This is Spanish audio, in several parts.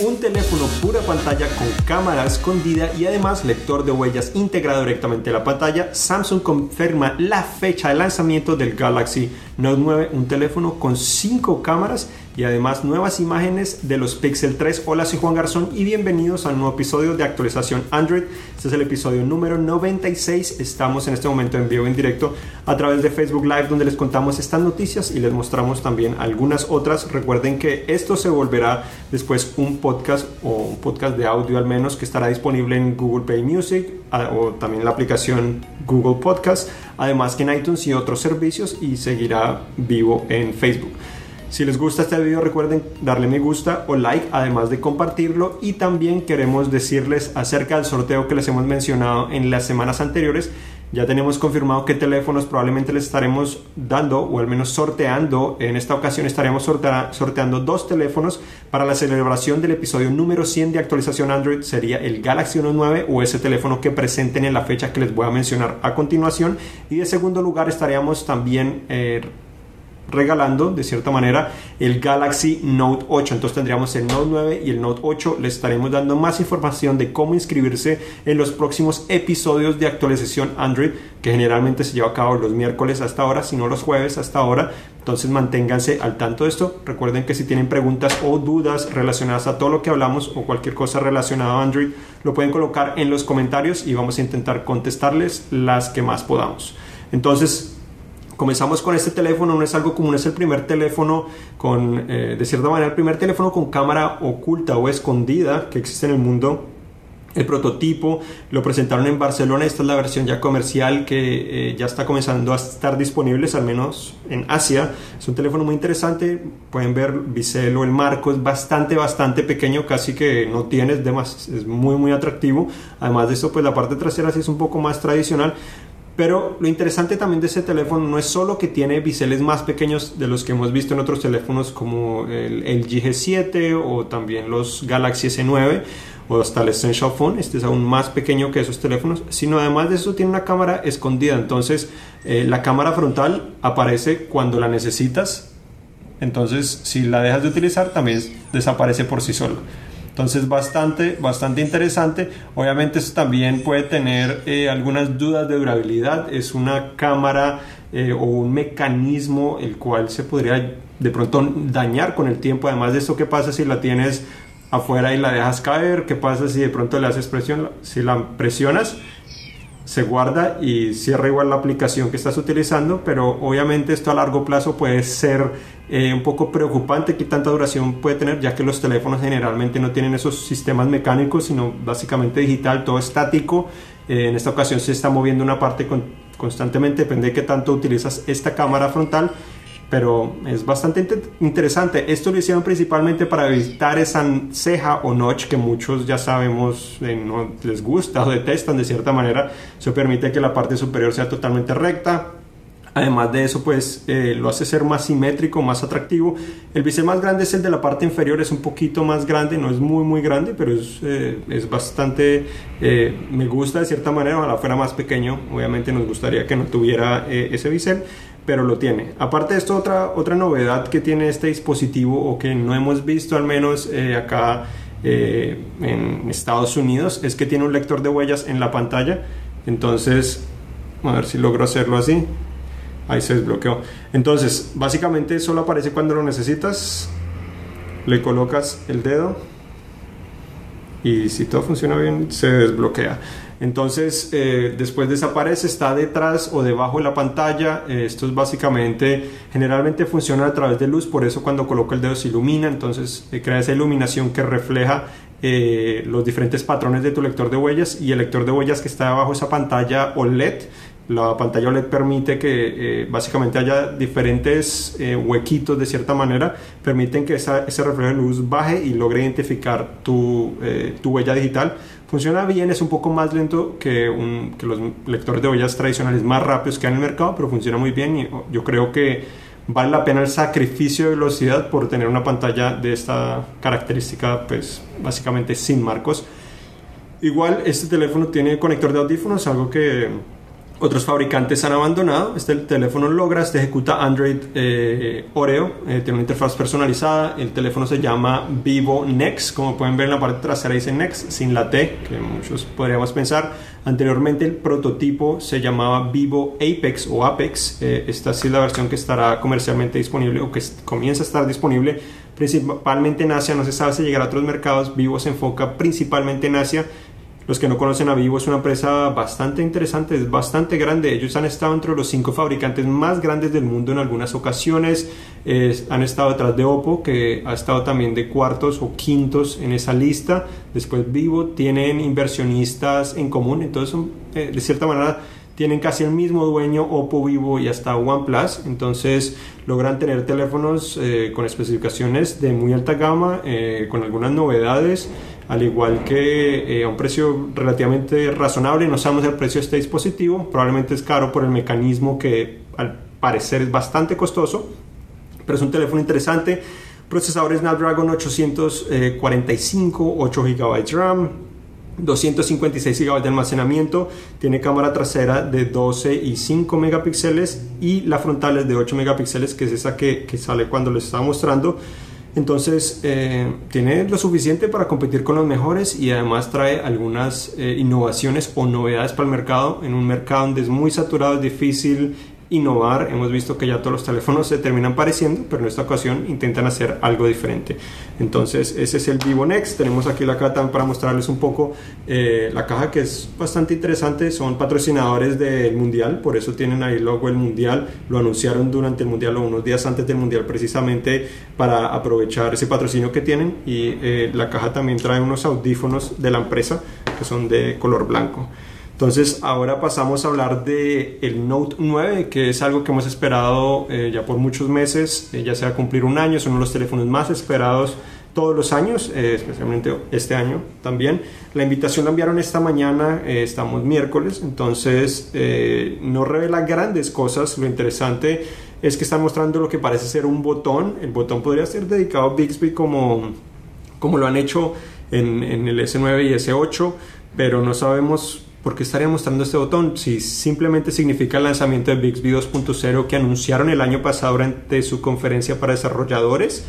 un teléfono pura pantalla con cámara escondida y además lector de huellas integrado directamente a la pantalla, Samsung confirma la fecha de lanzamiento del Galaxy Note 9, un teléfono con 5 cámaras y además nuevas imágenes de los Pixel 3. Hola, soy Juan Garzón y bienvenidos a un nuevo episodio de actualización Android. Este es el episodio número 96. Estamos en este momento en vivo en directo a través de Facebook Live donde les contamos estas noticias y les mostramos también algunas otras. Recuerden que esto se volverá después un podcast o un podcast de audio al menos que estará disponible en Google Play Music o también la aplicación Google Podcast, además que en iTunes y otros servicios y seguirá vivo en Facebook. Si les gusta este video recuerden darle me gusta o like además de compartirlo y también queremos decirles acerca del sorteo que les hemos mencionado en las semanas anteriores. Ya tenemos confirmado qué teléfonos probablemente les estaremos dando o al menos sorteando. En esta ocasión estaremos sorteando dos teléfonos para la celebración del episodio número 100 de actualización Android. Sería el Galaxy 9 o ese teléfono que presenten en la fecha que les voy a mencionar a continuación. Y de segundo lugar estaríamos también... Eh, regalando de cierta manera el Galaxy Note 8. Entonces tendríamos el Note 9 y el Note 8. Les estaremos dando más información de cómo inscribirse en los próximos episodios de actualización Android que generalmente se lleva a cabo los miércoles hasta ahora, si no los jueves hasta ahora. Entonces manténganse al tanto de esto. Recuerden que si tienen preguntas o dudas relacionadas a todo lo que hablamos o cualquier cosa relacionada a Android, lo pueden colocar en los comentarios y vamos a intentar contestarles las que más podamos. Entonces, comenzamos con este teléfono, no es algo común, es el primer teléfono con, eh, de cierta manera, el primer teléfono con cámara oculta o escondida que existe en el mundo. El prototipo lo presentaron en Barcelona, esta es la versión ya comercial que eh, ya está comenzando a estar disponibles, al menos en Asia. Es un teléfono muy interesante, pueden ver bisel o el marco, es bastante, bastante pequeño, casi que no tienes de más, es muy, muy atractivo. Además de eso, pues la parte trasera sí es un poco más tradicional, pero lo interesante también de ese teléfono no es solo que tiene biseles más pequeños de los que hemos visto en otros teléfonos como el, el G7 o también los Galaxy S9 o hasta el Essential Phone, este es aún más pequeño que esos teléfonos, sino además de eso tiene una cámara escondida, entonces eh, la cámara frontal aparece cuando la necesitas, entonces si la dejas de utilizar también desaparece por sí sola. Entonces, bastante, bastante interesante. Obviamente, esto también puede tener eh, algunas dudas de durabilidad. Es una cámara eh, o un mecanismo el cual se podría de pronto dañar con el tiempo. Además de esto, ¿qué pasa si la tienes afuera y la dejas caer? ¿Qué pasa si de pronto le haces presión? Si la presionas, se guarda y cierra igual la aplicación que estás utilizando, pero obviamente esto a largo plazo puede ser eh, un poco preocupante que tanta duración puede tener, ya que los teléfonos generalmente no tienen esos sistemas mecánicos, sino básicamente digital, todo estático. Eh, en esta ocasión se está moviendo una parte constantemente, depende de qué tanto utilizas esta cámara frontal pero es bastante interesante. Esto lo hicieron principalmente para evitar esa ceja o notch que muchos ya sabemos eh, no les gusta o detestan de cierta manera. Eso permite que la parte superior sea totalmente recta. Además de eso, pues eh, lo hace ser más simétrico, más atractivo. El bisel más grande es el de la parte inferior, es un poquito más grande, no es muy muy grande, pero es, eh, es bastante, me gusta de cierta manera, ojalá fuera más pequeño, obviamente nos gustaría que no tuviera ese bisel, pero lo tiene. Aparte de esto, otra, otra novedad que tiene este dispositivo o que no hemos visto al menos eh, acá eh, en Estados Unidos es que tiene un lector de huellas en la pantalla. Entonces, a ver si logro hacerlo así. Ahí se desbloqueó. Entonces, básicamente solo aparece cuando lo necesitas. Le colocas el dedo y si todo funciona bien se desbloquea. Entonces, eh, después desaparece, está detrás o debajo de la pantalla. Eh, esto es básicamente, generalmente funciona a través de luz, por eso cuando coloco el dedo se ilumina, entonces eh, crea esa iluminación que refleja los diferentes patrones de tu lector de huellas y el lector de huellas que está debajo de esa pantalla OLED. La pantalla OLED permite que básicamente haya diferentes huequitos de cierta manera, permiten que ese reflejo de luz baje y logre identificar tu, tu huella digital Funciona bien, es un poco más lento que, un, que los lectores de huellas tradicionales más rápidos que hay en el mercado, pero funciona muy bien y yo creo que vale la pena el sacrificio de velocidad por tener una pantalla de esta característica, pues básicamente sin marcos. Igual este teléfono tiene conector de audífonos, algo que otros fabricantes han abandonado. Este teléfono logra, este ejecuta Android eh, Oreo, eh, tiene una interfaz personalizada. El teléfono se llama Vivo Next, como pueden ver en la parte trasera dice Next, sin la T, que muchos podríamos pensar. Anteriormente el prototipo se llamaba Vivo Apex o Apex. Eh, esta sí es la versión que estará comercialmente disponible o que comienza a estar disponible principalmente en Asia. No se sabe si llegará a otros mercados. Vivo se enfoca principalmente en Asia los que no conocen a Vivo es una empresa bastante interesante, es bastante grande. Ellos han estado entre los cinco fabricantes más grandes del mundo en algunas ocasiones. han estado detrás de Oppo, que ha estado también de cuartos o quintos en esa lista. Después Vivo tienen inversionistas en común, entonces eh, de cierta manera tienen casi el mismo dueño Oppo, Vivo y hasta OnePlus, entonces logran tener teléfonos eh, con especificaciones de muy alta gama, eh, con algunas novedades al igual que eh, a un precio relativamente razonable. No sabemos el precio de este dispositivo, probablemente es caro por el mecanismo que al parecer es bastante costoso, pero es un teléfono interesante. Procesador Snapdragon 845, 8 GB RAM, 256 GB de almacenamiento, tiene cámara trasera de 12 y 5 megapíxeles y la frontal es de 8 megapíxeles, que es esa que, sale cuando les estaba mostrando. Entonces, eh, tiene lo suficiente para competir con los mejores y además trae algunas eh, innovaciones o novedades para el mercado, en un mercado donde es muy saturado, es difícil innovar. Hemos visto que ya todos los teléfonos se terminan pareciendo, pero en esta ocasión intentan hacer algo diferente. Entonces, ese es el Vivo Next. Tenemos aquí la caja para mostrarles un poco eh, la caja que es bastante interesante. Son patrocinadores del Mundial, por eso tienen ahí logo del Mundial. Lo anunciaron durante el Mundial o unos días antes del Mundial precisamente para aprovechar ese patrocinio que tienen. Y eh, la caja también trae unos audífonos de la empresa que son de color blanco. Entonces ahora pasamos a hablar de el Note 9, que es algo que hemos esperado eh, ya por muchos meses, eh, ya sea cumplir un año, es uno de los teléfonos más esperados todos los años, eh, especialmente este año también. La invitación la enviaron esta mañana, estamos miércoles, entonces no revela grandes cosas, lo interesante es que están mostrando lo que parece ser un botón, el botón podría ser dedicado a Bixby como, como lo han hecho en, en el S9 y S8, pero no sabemos ¿por qué estaría mostrando este botón? Si simplemente significa el lanzamiento de Bixby 2.0 que anunciaron el año pasado durante su conferencia para desarrolladores,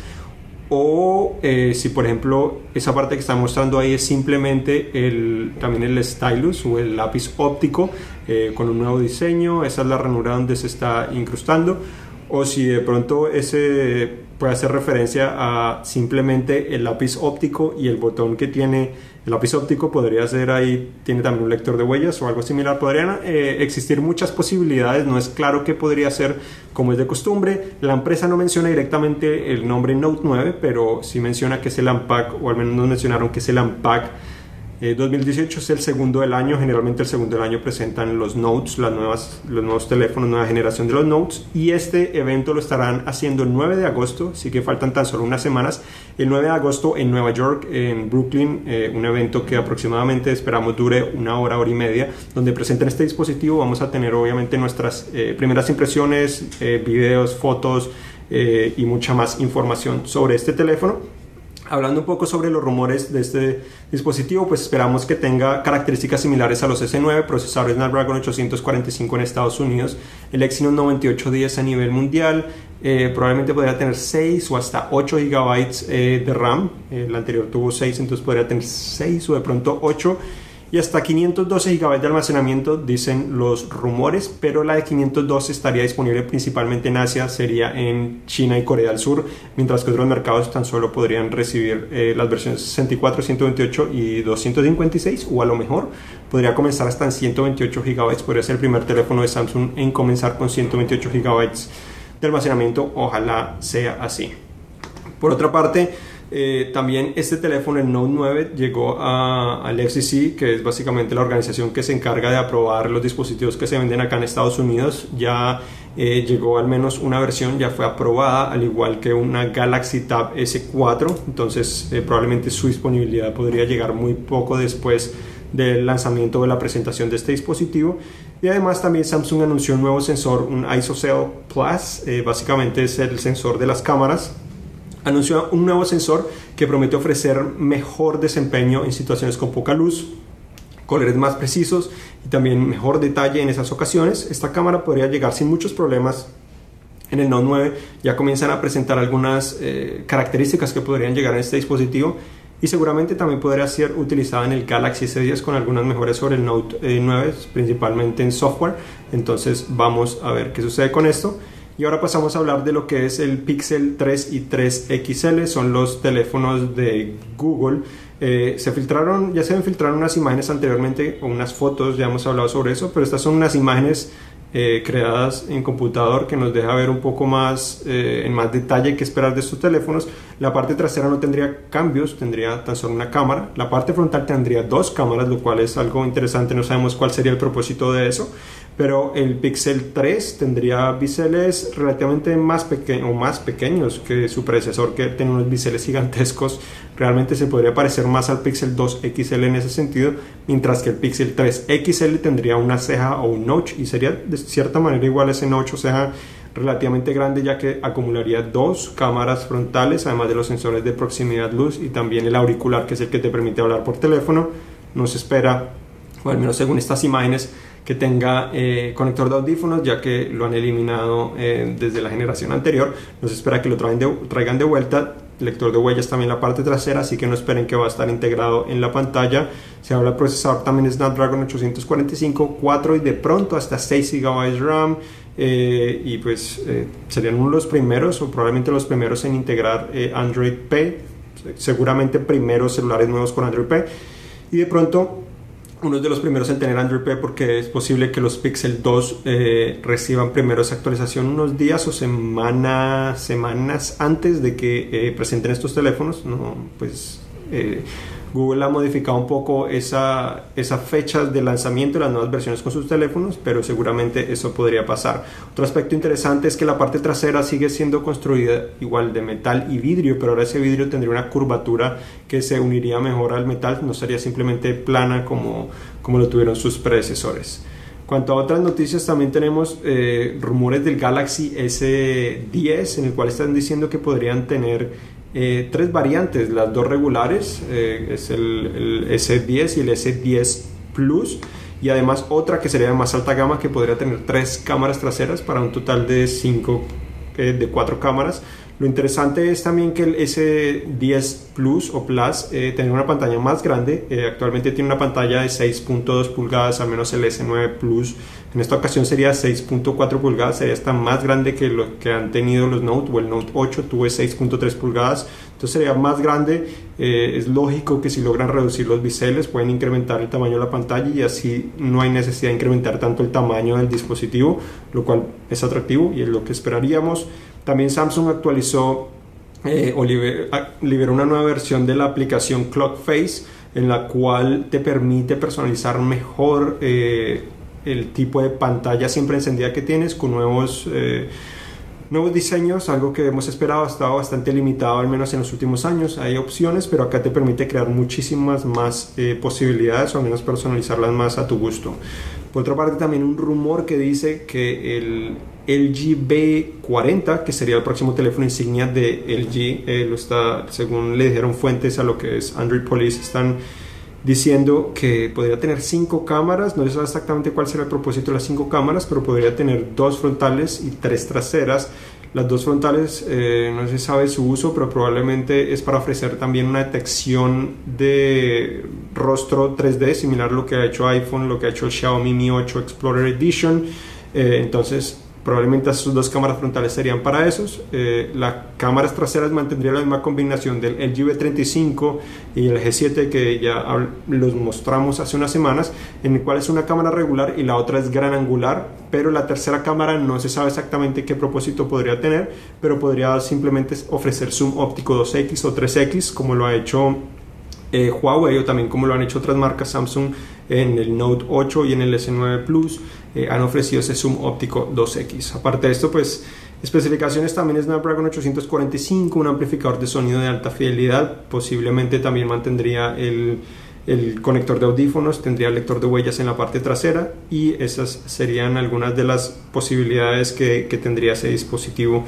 o eh, si por ejemplo esa parte que está mostrando ahí es simplemente el, también el stylus o el lápiz óptico eh, con un nuevo diseño, esa es la ranura donde se está incrustando, o si de pronto ese puede hacer referencia a simplemente el lápiz óptico y el botón que tiene el lápiz óptico podría ser ahí, tiene también un lector de huellas o algo similar. Podrían eh, existir muchas posibilidades, no es claro qué podría ser como es de costumbre. La empresa no menciona directamente el nombre Note 9, pero sí menciona que es el Unpack, o al menos nos mencionaron que es el Unpack 2018 eh, es el segundo del año, generalmente el segundo del año presentan los Notes, las nuevas, los nuevos teléfonos, nueva generación de los Notes. Y este evento lo estarán haciendo el 9 de agosto, así que faltan tan solo unas semanas, el 9 de agosto en Nueva York, en Brooklyn, eh, un evento que aproximadamente esperamos dure una hora, hora y media, donde presenten este dispositivo, vamos a tener obviamente nuestras eh, primeras impresiones, videos, fotos y mucha más información sobre este teléfono Hablando un poco sobre los rumores de este dispositivo, pues esperamos que tenga características similares a los S9, procesador Snapdragon 845 en Estados Unidos, el Exynos 9810 a nivel mundial, eh, probablemente podría tener 6 o hasta 8 GB eh, de RAM, el anterior tuvo 6, entonces podría tener 6 o de pronto 8 y hasta 512 GB de almacenamiento dicen los rumores, pero la de 512 estaría disponible principalmente en Asia, sería en China y Corea del Sur, mientras que otros mercados tan solo podrían recibir eh, las versiones 64, 128 y 256 o a lo mejor podría comenzar hasta en 128 GB, podría ser el primer teléfono de Samsung en comenzar con 128 GB de almacenamiento, ojalá sea así. Por otra parte, eh, también este teléfono, el Note 9, llegó a, al FCC, que es básicamente la organización que se encarga de aprobar los dispositivos que se venden acá en Estados Unidos. Ya eh, llegó al menos una versión, ya fue aprobada, al igual que una Galaxy Tab S4. Entonces, eh, probablemente su disponibilidad podría llegar muy poco después del lanzamiento de la presentación de este dispositivo. Y además también Samsung anunció un nuevo sensor, un ISOCELL Plus, básicamente es el sensor de las cámaras anunció un nuevo sensor que promete ofrecer mejor desempeño en situaciones con poca luz, colores más precisos y también mejor detalle en esas ocasiones. Esta cámara podría llegar sin muchos problemas en el Note 9 ya comienzan a presentar algunas eh, características que podrían llegar en este dispositivo y seguramente también podría ser utilizada en el Galaxy S10 con algunas mejoras sobre el Note 9, eh, principalmente en software. Entonces vamos a ver qué sucede con esto. Y ahora pasamos a hablar de lo que es el Pixel 3 y 3 XL, son los teléfonos de Google. Eh, se filtraron, ya se filtraron unas imágenes anteriormente, o unas fotos, ya hemos hablado sobre eso, pero estas son unas imágenes eh, creadas en computador que nos deja ver un poco más eh, en más detalle qué esperar de estos teléfonos. La parte trasera no tendría cambios, tendría tan solo una cámara. La parte frontal tendría dos cámaras, lo cual es algo interesante, no sabemos cuál sería el propósito de eso pero el Pixel 3 tendría biseles relativamente más, pequeños o más pequeños que su predecesor que tiene unos biseles gigantescos. Realmente se podría parecer más al Pixel 2 XL en ese sentido, mientras que el Pixel 3 XL tendría una ceja o un notch y sería de cierta manera igual ese notch o ceja relativamente grande ya que acumularía dos cámaras frontales además de los sensores de proximidad luz y también el auricular que es el que te permite hablar por teléfono. No se espera, o al menos según estas imágenes, que tenga eh, conector de audífonos, ya que lo han eliminado eh, desde la generación anterior. No se espera que lo traigan de vuelta. Lector de huellas también la parte trasera, así que no esperen que va a estar integrado en la pantalla. Se habla procesador también Snapdragon 845, 4 y de pronto hasta 6 GB RAM. Eh, y pues serían uno de los primeros o probablemente los primeros en integrar Android P, seguramente primeros celulares nuevos con Android P. Y de pronto uno de los primeros en tener Android P porque es posible que los Pixel 2 eh, reciban primero esa actualización unos días o semanas semanas antes de que eh, presenten estos teléfonos. No, pues eh, Google ha modificado un poco esa, esa fecha de lanzamiento de las nuevas versiones con sus teléfonos, pero seguramente eso podría pasar. Otro aspecto interesante es que la parte trasera sigue siendo construida igual de metal y vidrio, pero ahora ese vidrio tendría una curvatura que se uniría mejor al metal, no sería simplemente plana como, como lo tuvieron sus predecesores. Cuanto a otras noticias, también tenemos eh, rumores del Galaxy S10, en el cual están diciendo que podrían tener eh, tres variantes, las dos regulares, eh, es el, S10 y el S10 Plus, y además otra que sería de más alta gama que podría tener tres cámaras traseras para un total de cinco, eh, de cuatro cámaras. Lo interesante es también que el S10 Plus o Plus eh, tiene una pantalla más grande. actualmente tiene una pantalla de 6.2 pulgadas, al menos el S9 Plus en esta ocasión sería 6.4 pulgadas, sería hasta más grande que lo que han tenido los Note o el Note 8 tuve 6.3 pulgadas, entonces sería más grande. Eh, es lógico que si logran reducir los biseles pueden incrementar el tamaño de la pantalla y así no hay necesidad de incrementar tanto el tamaño del dispositivo, lo cual es atractivo y es lo que esperaríamos. También Samsung actualizó eh, o liberó una nueva versión de la aplicación Clock Face en la cual te permite personalizar mejor. Eh, el tipo de pantalla siempre encendida que tienes con nuevos, eh, nuevos diseños, algo que hemos esperado, ha estado bastante limitado al menos en los últimos años. Hay opciones, pero acá te permite crear muchísimas más posibilidades o al menos personalizarlas más a tu gusto. Por otra parte, también un rumor que dice que el LG B40, que sería el próximo teléfono insignia de LG, eh, lo está, según le dijeron fuentes a lo que es Android Police, están diciendo que podría tener cinco cámaras, no sabe exactamente cuál será el propósito de las cinco cámaras, pero podría tener dos frontales y tres traseras. Las dos frontales eh, no se sabe su uso, pero probablemente es para ofrecer también una detección de rostro 3D, similar a lo que ha hecho iPhone, lo que ha hecho el Xiaomi Mi 8 Explorer Edition. Eh, entonces Probablemente sus dos cámaras frontales serían para esos. Eh, las cámaras traseras mantendrían la misma combinación del LG V35 y el G7 que ya los mostramos hace unas semanas, en el cual es una cámara regular y la otra es gran angular, pero la tercera cámara no se sabe exactamente qué propósito podría tener, pero podría simplemente ofrecer zoom óptico 2X o 3X, como lo ha hecho eh, Huawei o también como lo han hecho otras marcas Samsung en el Note 8 y en el S9 Plus eh, han ofrecido ese zoom óptico 2X. Aparte de esto, pues especificaciones también Snapdragon 845, un amplificador de sonido de alta fidelidad, posiblemente también mantendría el, el conector de audífonos, tendría el lector de huellas en la parte trasera y esas serían algunas de las posibilidades que, que tendría ese dispositivo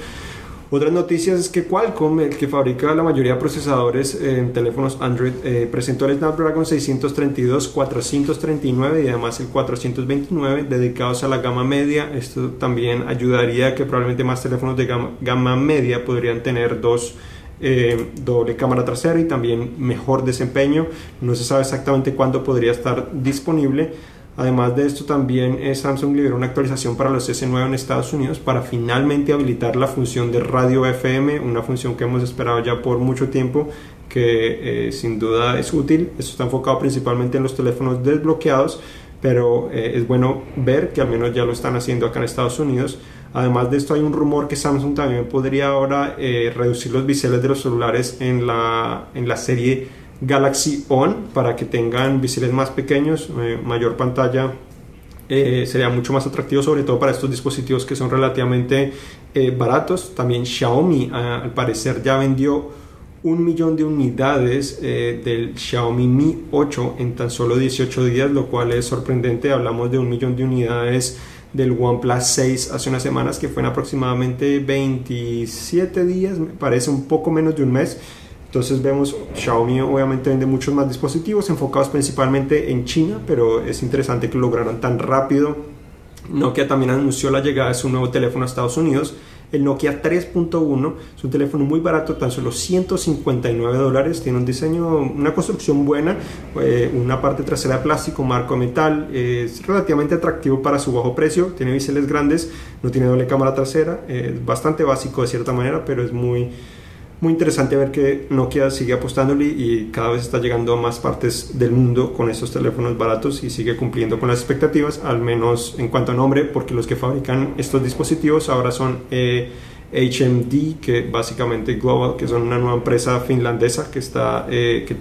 Otras noticias es que Qualcomm, el que fabrica la mayoría de procesadores en teléfonos Android, eh, presentó el Snapdragon 632, 439 y además el 429 dedicados a la gama media. Esto también ayudaría a que probablemente más teléfonos de gama, media podrían tener dos eh, doble cámara trasera y también mejor desempeño. No se sabe exactamente cuándo podría estar disponible Además de esto, también eh, Samsung liberó una actualización para los S9 en Estados Unidos para finalmente habilitar la función de radio FM, una función que hemos esperado ya por mucho tiempo, que eh, sin duda es útil. Esto está enfocado principalmente en los teléfonos desbloqueados, pero eh, es bueno ver que al menos ya lo están haciendo acá en Estados Unidos. Además de esto, hay un rumor que Samsung también podría ahora reducir los biseles de los celulares en la, en la serie Galaxy On para que tengan biseles más pequeños, eh, mayor pantalla. Eh, sería mucho más atractivo sobre todo para estos dispositivos que son relativamente eh, baratos. También Xiaomi al parecer ya vendió un millón de unidades del Xiaomi Mi 8 en tan solo 18 días, lo cual es sorprendente. Hablamos de un millón de unidades del OnePlus 6 hace unas semanas que fue en aproximadamente 27 días, me parece un poco menos de un mes. Entonces vemos, Xiaomi obviamente vende muchos más dispositivos enfocados principalmente en China, pero es interesante que lo lograron tan rápido. Nokia también anunció la llegada de su nuevo teléfono a Estados Unidos, el Nokia 3.1. Es un teléfono muy barato, tan solo 159 dólares. Tiene un diseño, una construcción buena, eh, una parte trasera de plástico, marco metal. es relativamente atractivo para su bajo precio. Tiene biseles grandes, no tiene doble cámara trasera. es bastante básico de cierta manera, pero es muy muy interesante ver que Nokia sigue apostándole y cada vez está llegando a más partes del mundo con estos teléfonos baratos y sigue cumpliendo con las expectativas, al menos en cuanto a nombre, porque los que fabrican estos dispositivos ahora son eh, HMD, que básicamente Global, que son una nueva empresa finlandesa que está eh, que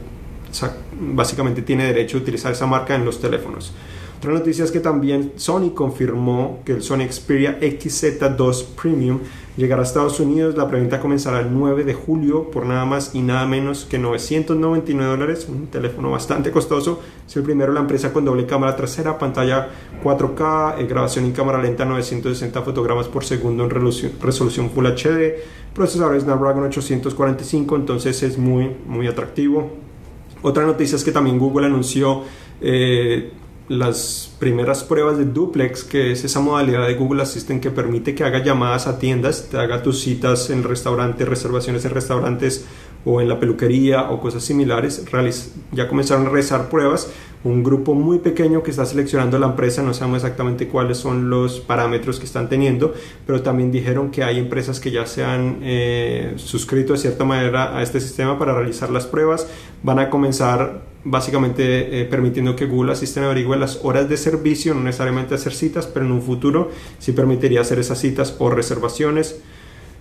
básicamente tiene derecho a utilizar esa marca en los teléfonos. Otra noticia es que también Sony confirmó que el Sony Xperia XZ2 Premium llegará a Estados Unidos. La preventa comenzará el 9 de julio por nada más y nada menos que 999 dólares. Un teléfono bastante costoso. Es el primero la empresa con doble cámara trasera, pantalla 4K, eh, grabación en cámara lenta 960 fotogramas por segundo en resolución Full HD, procesador Snapdragon 845, entonces es muy, muy atractivo. Otra noticia es que también Google anunció eh, las primeras pruebas de duplex, que es esa modalidad de Google Assistant que permite que haga llamadas a tiendas, te haga tus citas en restaurantes, reservaciones en restaurantes o en la peluquería o cosas similares. Ya comenzaron a realizar pruebas un grupo muy pequeño que está seleccionando la empresa, no sabemos exactamente cuáles son los parámetros que están teniendo, pero también dijeron que hay empresas que ya se han eh, suscrito de cierta manera a este sistema para realizar las pruebas, van a comenzar básicamente eh, permitiendo que Google Assistant averigüe las horas de servicio, no necesariamente hacer citas, pero en un futuro sí permitiría hacer esas citas o reservaciones.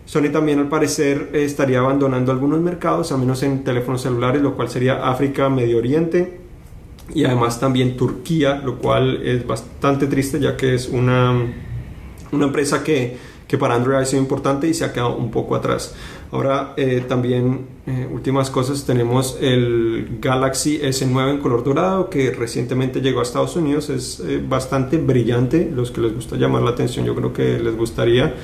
Sony también al parecer estaría abandonando algunos mercados, al menos en teléfonos celulares, lo cual sería África, Medio Oriente y además también Turquía, lo cual es bastante triste ya que es una, una empresa que, que para Android ha sido importante y se ha quedado un poco atrás. Ahora eh, también, eh, últimas cosas, tenemos el Galaxy S9 en color dorado que recientemente llegó a Estados Unidos. Es eh, bastante brillante. Los que les gusta llamar la atención, yo creo que les gustaría.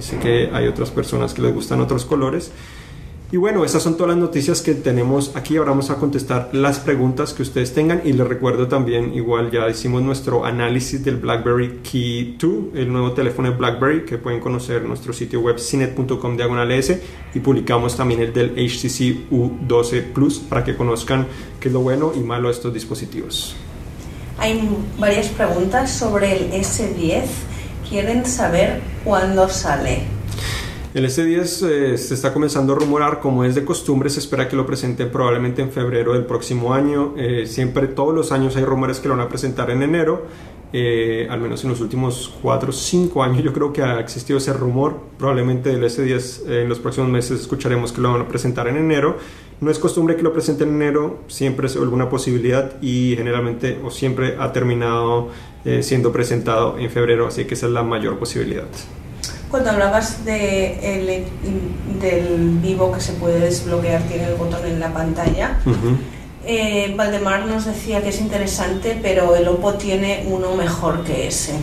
sé que hay otras personas que les gustan otros colores. Y bueno, esas son todas las noticias que tenemos aquí. Ahora vamos a contestar las preguntas que ustedes tengan. Y les recuerdo también, igual ya hicimos nuestro análisis del BlackBerry Key 2, el nuevo teléfono de BlackBerry, que pueden conocer en nuestro sitio web cinet.com diagonal S. Y publicamos también el del HTC U12 Plus para que conozcan qué es lo bueno y malo de estos dispositivos. Hay varias preguntas sobre el S10. Quieren saber cuándo sale. El S10 eh, se está comenzando a rumorar, como es de costumbre, se espera que lo presenten probablemente en febrero del próximo año. Eh, siempre, todos los años hay rumores que lo van a presentar en enero. Eh, al menos en los últimos 4 o 5 años yo creo que ha existido ese rumor. Probablemente el S10 en los próximos meses escucharemos que lo van a presentar en enero. No es costumbre que lo presenten en enero, siempre es alguna posibilidad y generalmente o siempre ha terminado siendo presentado en febrero, así que esa es la mayor posibilidad. Cuando hablabas de del vivo que se puede desbloquear, tiene el botón en la pantalla. Eh, Valdemar nos decía que es interesante, pero el Oppo tiene uno mejor que ese.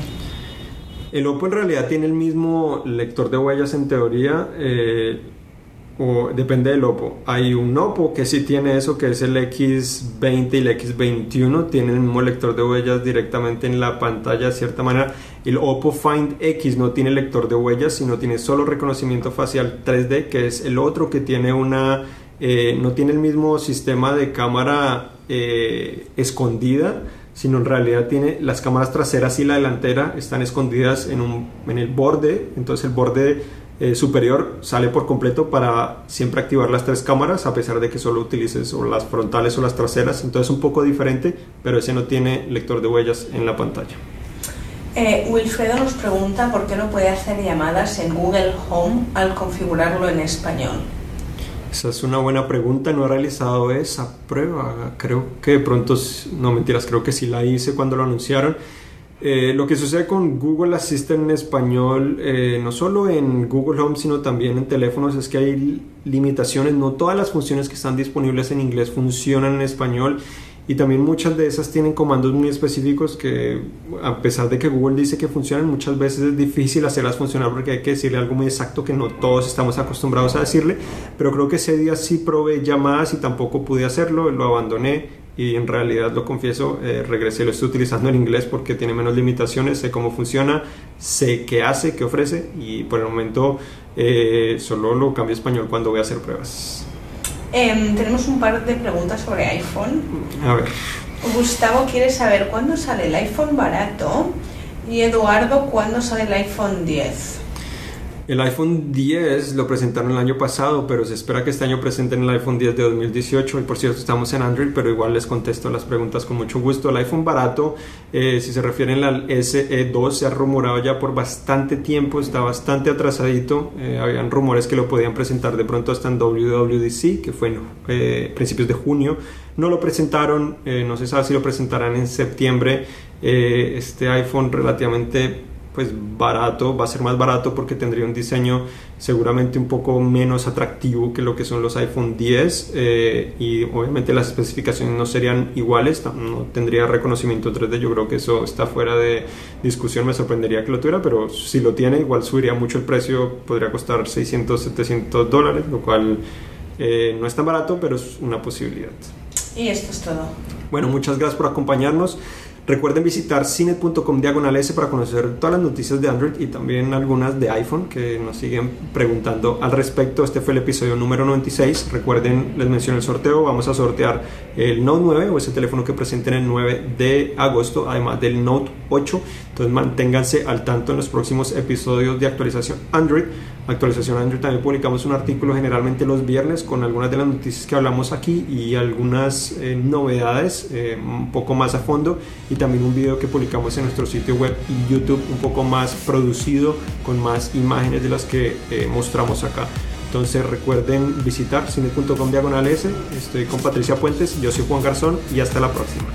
El Oppo en realidad tiene el mismo lector de huellas en teoría. Eh, o depende del Oppo. Hay un Oppo que sí tiene eso, que es el X20 y el X21, tiene el mismo lector de huellas directamente en la pantalla de cierta manera. El Oppo Find X no tiene lector de huellas, sino tiene solo reconocimiento facial 3D, que es el otro que tiene una... Eh, no tiene el mismo sistema de cámara eh, escondida, sino en realidad tiene las cámaras traseras y la delantera están escondidas en, un, en el borde, entonces el borde eh, superior sale por completo para siempre activar las tres cámaras a pesar de que solo utilices o las frontales o las traseras. Entonces un poco diferente pero ese no tiene lector de huellas en la pantalla. Eh, Wilfredo nos pregunta por qué no puede hacer llamadas en Google Home al configurarlo en español. Esa es una buena pregunta, no he realizado esa prueba, creo que de pronto, no mentiras, creo que sí la hice cuando lo anunciaron eh, lo que sucede con Google Assistant en español, eh, no solo en Google Home, sino también en teléfonos, es que hay limitaciones. No todas las funciones que están disponibles en inglés funcionan en español y también muchas de esas tienen comandos muy específicos que a pesar de que Google dice que funcionan, muchas veces es difícil hacerlas funcionar porque hay que decirle algo muy exacto que no todos estamos acostumbrados a decirle. Pero creo que ese día sí probé llamadas y tampoco pude hacerlo, lo abandoné y en realidad lo confieso, eh, regresé, lo estoy utilizando en inglés porque tiene menos limitaciones, sé cómo funciona, sé qué hace, qué ofrece y por el momento eh, solo lo cambio a español cuando voy a hacer pruebas. Em, tenemos un par de preguntas sobre iPhone. A ver. Gustavo quiere saber cuándo sale el iPhone barato y Eduardo cuándo sale el iPhone 10. El iPhone 10 lo presentaron el año pasado, pero se espera que este año presenten el iPhone 10 de 2018. Y por cierto, estamos en Android, pero igual les contesto las preguntas con mucho gusto. El iPhone barato, eh, si se refieren al SE2, se ha rumorado ya por bastante tiempo, está bastante atrasadito. Eh, habían rumores que lo podían presentar de pronto hasta en WWDC, que fue en eh, principios de junio. No lo presentaron, no se sabe si lo presentarán en septiembre. este iPhone relativamente pues barato, va a ser más barato porque tendría un diseño seguramente un poco menos atractivo que lo que son los iPhone 10 eh, y obviamente las especificaciones no serían iguales, no tendría reconocimiento 3D, yo creo que eso está fuera de discusión, me sorprendería que lo tuviera, pero si lo tiene igual subiría mucho el precio, podría costar 600, 700 dólares, lo cual eh, no es tan barato, pero es una posibilidad. Y esto es todo. Bueno, muchas gracias por acompañarnos. Recuerden visitar cine.com diagonal S para conocer todas las noticias de Android y también algunas de iPhone que nos siguen preguntando al respecto. Este fue el episodio número 96. Recuerden, les mencioné el sorteo. Vamos a sortear el Note 9 o ese teléfono que presenten el 9 de agosto, además del Note 8. Entonces manténganse al tanto en los próximos episodios de actualización Android. Actualización Android también publicamos un artículo generalmente los viernes con algunas de las noticias que hablamos aquí y algunas eh, novedades eh, un poco más a fondo y también un video que publicamos en nuestro sitio web y YouTube un poco más producido con más imágenes de las que eh, mostramos acá. Entonces recuerden visitar cine.com diagonal S. Estoy con Patricia Puentes, yo soy Juan Garzón y hasta la próxima.